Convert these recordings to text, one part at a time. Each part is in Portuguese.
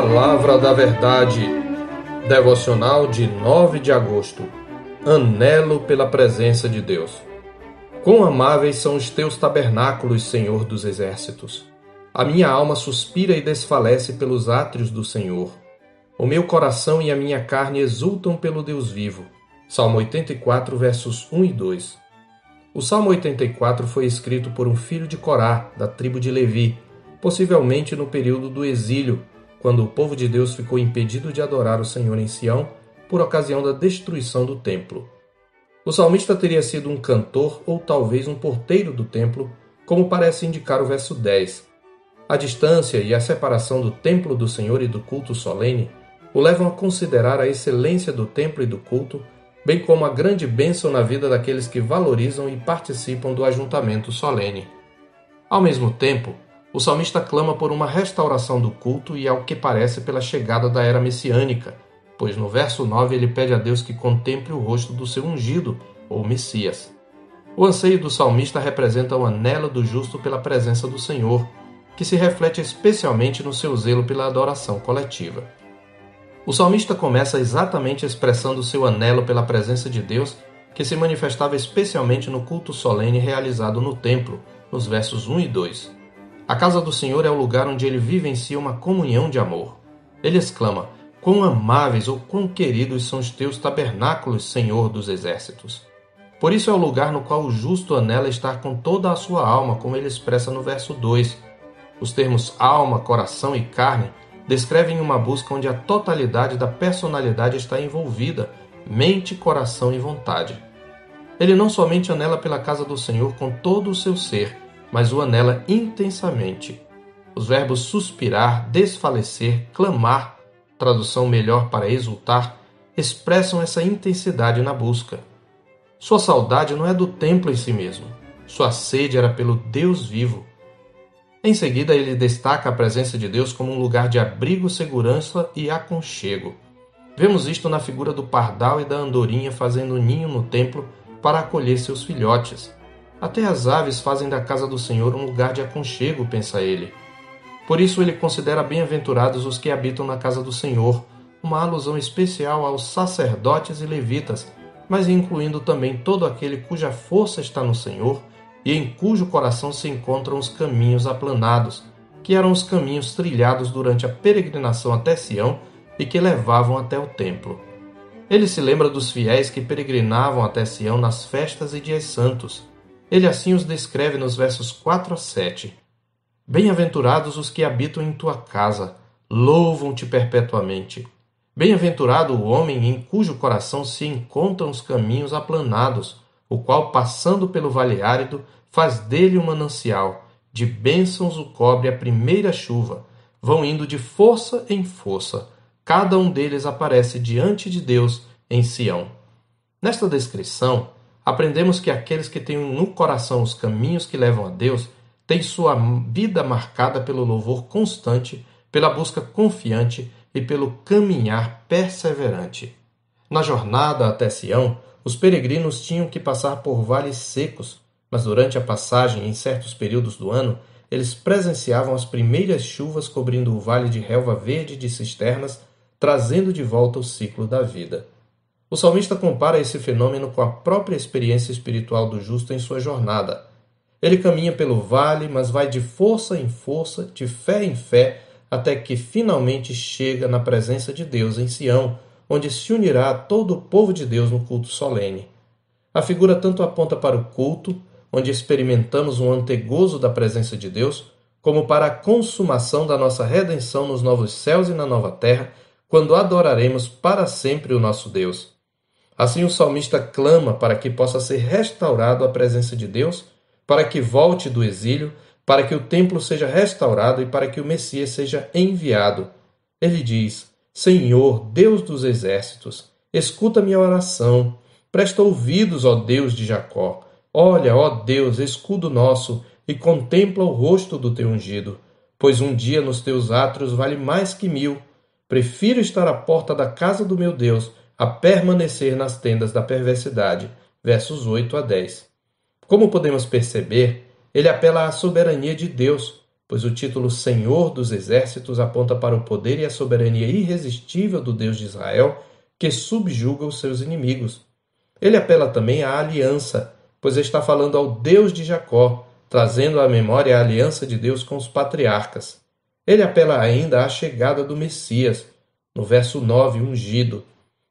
Palavra da Verdade, devocional de 9 de agosto. Anelo pela presença de Deus. Quão amáveis são os teus tabernáculos, Senhor dos exércitos. A minha alma suspira e desfalece pelos átrios do Senhor. O meu coração e a minha carne exultam pelo Deus vivo. Salmo 84, versos 1 e 2. O Salmo 84 foi escrito por um filho de Corá, da tribo de Levi, possivelmente no período do exílio, quando o povo de Deus ficou impedido de adorar o Senhor em Sião por ocasião da destruição do templo. O salmista teria sido um cantor ou talvez um porteiro do templo, como parece indicar o verso 10. A distância e a separação do templo do Senhor e do culto solene o levam a considerar a excelência do templo e do culto, bem como a grande bênção na vida daqueles que valorizam e participam do ajuntamento solene. Ao mesmo tempo, o salmista clama por uma restauração do culto e, ao que parece, pela chegada da era messiânica, pois no verso 9 ele pede a Deus que contemple o rosto do seu ungido, ou Messias. O anseio do salmista representa o anelo do justo pela presença do Senhor, que se reflete especialmente no seu zelo pela adoração coletiva. O salmista começa exatamente expressando seu anelo pela presença de Deus, que se manifestava especialmente no culto solene realizado no templo, nos versos 1 e 2. A casa do Senhor é o lugar onde ele vivencia uma comunhão de amor. Ele exclama: Quão amáveis ou quão queridos são os teus tabernáculos, Senhor dos exércitos. Por isso é o lugar no qual o justo anela estar com toda a sua alma, como ele expressa no verso 2. Os termos alma, coração e carne descrevem uma busca onde a totalidade da personalidade está envolvida, mente, coração e vontade. Ele não somente anela pela casa do Senhor com todo o seu ser, mas o anela intensamente. Os verbos suspirar, desfalecer, clamar, tradução melhor para exultar, expressam essa intensidade na busca. Sua saudade não é do templo em si mesmo. Sua sede era pelo Deus vivo. Em seguida, ele destaca a presença de Deus como um lugar de abrigo, segurança e aconchego. Vemos isto na figura do pardal e da andorinha fazendo ninho no templo para acolher seus filhotes. Até as aves fazem da casa do Senhor um lugar de aconchego, pensa ele. Por isso ele considera bem-aventurados os que habitam na casa do Senhor, uma alusão especial aos sacerdotes e levitas, mas incluindo também todo aquele cuja força está no Senhor e em cujo coração se encontram os caminhos aplanados, que eram os caminhos trilhados durante a peregrinação até Sião e que levavam até o templo. Ele se lembra dos fiéis que peregrinavam até Sião nas festas e dias santos, ele assim os descreve nos versos 4 a 7. Bem-aventurados os que habitam em tua casa, louvam-te perpetuamente. Bem-aventurado o homem em cujo coração se encontram os caminhos aplanados, o qual, passando pelo vale árido, faz dele um manancial, de bênçãos o cobre a primeira chuva, vão indo de força em força, cada um deles aparece diante de Deus em Sião. Nesta descrição, aprendemos que aqueles que têm no coração os caminhos que levam a Deus têm sua vida marcada pelo louvor constante, pela busca confiante e pelo caminhar perseverante. Na jornada até Sião, os peregrinos tinham que passar por vales secos, mas durante a passagem, em certos períodos do ano, eles presenciavam as primeiras chuvas cobrindo o vale de relva verde de cisternas, trazendo de volta o ciclo da vida. O salmista compara esse fenômeno com a própria experiência espiritual do justo em sua jornada. Ele caminha pelo vale, mas vai de força em força, de fé em fé, até que finalmente chega na presença de Deus em Sião, onde se unirá todo o povo de Deus no culto solene. A figura tanto aponta para o culto, onde experimentamos um antegozo da presença de Deus, como para a consumação da nossa redenção nos novos céus e na nova terra, quando adoraremos para sempre o nosso Deus. Assim, o salmista clama para que possa ser restaurado a presença de Deus, para que volte do exílio, para que o templo seja restaurado e para que o Messias seja enviado. Ele diz: Senhor, Deus dos exércitos, escuta minha oração, presta ouvidos, ó Deus de Jacó. Olha, ó Deus, escudo nosso, e contempla o rosto do teu ungido, pois um dia nos teus átrios vale mais que mil. Prefiro estar à porta da casa do meu Deus a permanecer nas tendas da perversidade. Versos 8 a 10. Como podemos perceber, ele apela à soberania de Deus, pois o título Senhor dos Exércitos aponta para o poder e a soberania irresistível do Deus de Israel, que subjuga os seus inimigos. Ele apela também à aliança, pois está falando ao Deus de Jacó, trazendo à memória a aliança de Deus com os patriarcas. Ele apela ainda à chegada do Messias, no verso 9, ungido.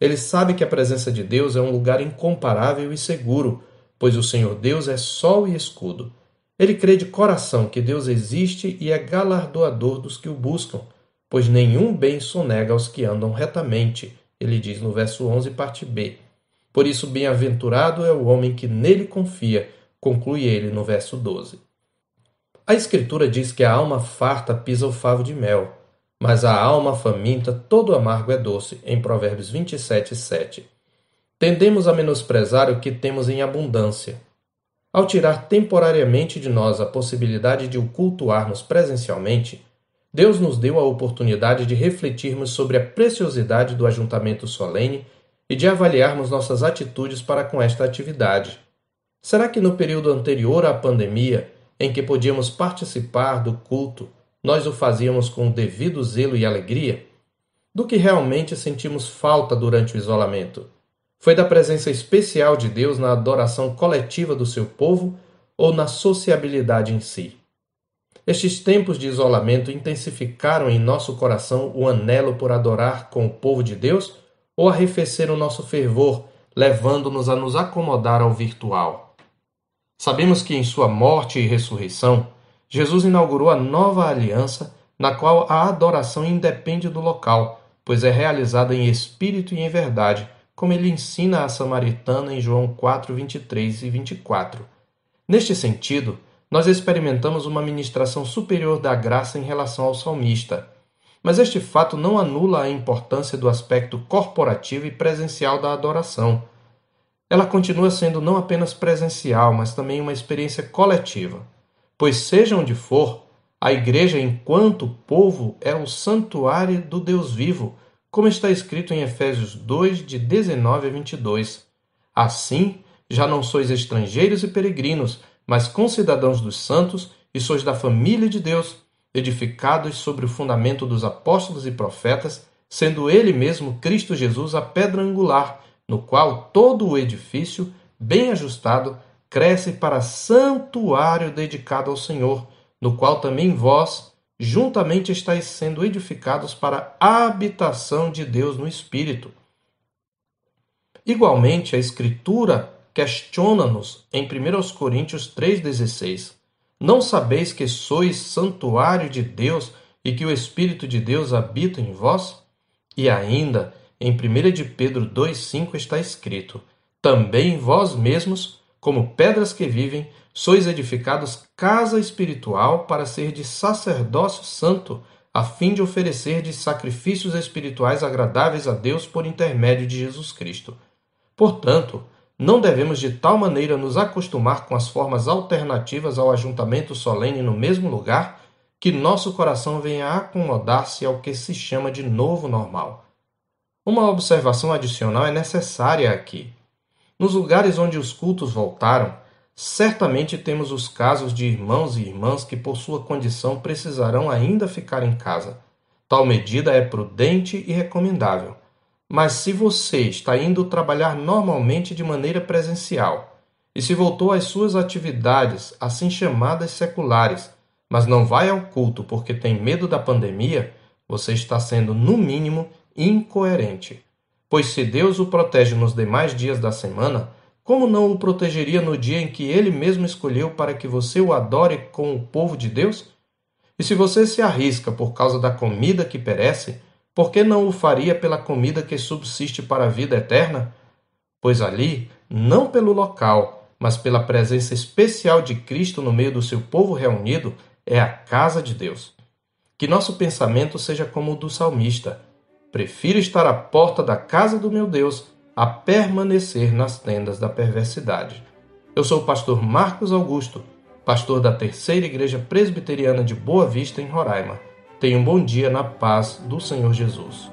Ele sabe que a presença de Deus é um lugar incomparável e seguro, pois o Senhor Deus é sol e escudo. Ele crê de coração que Deus existe e é galardoador dos que o buscam, pois nenhum bem sonega aos que andam retamente. Ele diz no verso 11, parte B. Por isso, bem-aventurado é o homem que nele confia, conclui ele no verso 12. A Escritura diz que a alma farta pisa o favo de mel, mas a alma faminta todo amargo é doce, em Provérbios 27, 7. Tendemos a menosprezar o que temos em abundância. Ao tirar temporariamente de nós a possibilidade de o cultuarmos presencialmente, Deus nos deu a oportunidade de refletirmos sobre a preciosidade do ajuntamento solene e de avaliarmos nossas atitudes para com esta atividade. Será que no período anterior à pandemia, em que podíamos participar do culto, nós o fazíamos com o devido zelo e alegria? Do que realmente sentimos falta durante o isolamento? Foi da presença especial de Deus na adoração coletiva do seu povo ou na sociabilidade em si? Estes tempos de isolamento intensificaram em nosso coração o anelo por adorar com o povo de Deus ou arrefecer o nosso fervor, levando-nos a nos acomodar ao virtual. Sabemos que em sua morte e ressurreição, Jesus inaugurou a nova aliança, na qual a adoração independe do local, pois é realizada em espírito e em verdade, como ele ensina a samaritana em João 4, 23 e 24. Neste sentido, nós experimentamos uma ministração superior da graça em relação ao salmista mas este fato não anula a importância do aspecto corporativo e presencial da adoração. Ela continua sendo não apenas presencial, mas também uma experiência coletiva. Pois, seja onde for, a Igreja, enquanto povo, é o santuário do Deus vivo, como está escrito em Efésios 2, de 19 a 22. Assim, já não sois estrangeiros e peregrinos, mas concidadãos dos santos e sois da família de Deus edificados sobre o fundamento dos apóstolos e profetas, sendo ele mesmo Cristo Jesus a pedra angular, no qual todo o edifício, bem ajustado, cresce para santuário dedicado ao Senhor, no qual também vós, juntamente estáis sendo edificados para a habitação de Deus no Espírito. Igualmente, a Escritura questiona-nos em 1 Coríntios 3,16 não sabeis que sois santuário de Deus e que o Espírito de Deus habita em vós? E ainda, em 1 de Pedro 2,5 está escrito: Também vós mesmos, como pedras que vivem, sois edificados casa espiritual para ser de sacerdócio santo, a fim de oferecer de sacrifícios espirituais agradáveis a Deus por intermédio de Jesus Cristo. Portanto, não devemos de tal maneira nos acostumar com as formas alternativas ao ajuntamento solene no mesmo lugar que nosso coração venha acomodar-se ao que se chama de novo normal. Uma observação adicional é necessária aqui. Nos lugares onde os cultos voltaram, certamente temos os casos de irmãos e irmãs que, por sua condição, precisarão ainda ficar em casa. Tal medida é prudente e recomendável mas se você está indo trabalhar normalmente de maneira presencial e se voltou às suas atividades, assim chamadas seculares, mas não vai ao culto porque tem medo da pandemia, você está sendo, no mínimo, incoerente. Pois se Deus o protege nos demais dias da semana, como não o protegeria no dia em que ele mesmo escolheu para que você o adore com o povo de Deus? E se você se arrisca por causa da comida que perece, por que não o faria pela comida que subsiste para a vida eterna? Pois ali, não pelo local, mas pela presença especial de Cristo no meio do seu povo reunido, é a casa de Deus. Que nosso pensamento seja como o do salmista. Prefiro estar à porta da casa do meu Deus a permanecer nas tendas da perversidade. Eu sou o pastor Marcos Augusto, pastor da Terceira Igreja Presbiteriana de Boa Vista, em Roraima. Tenha um bom dia na paz do Senhor Jesus.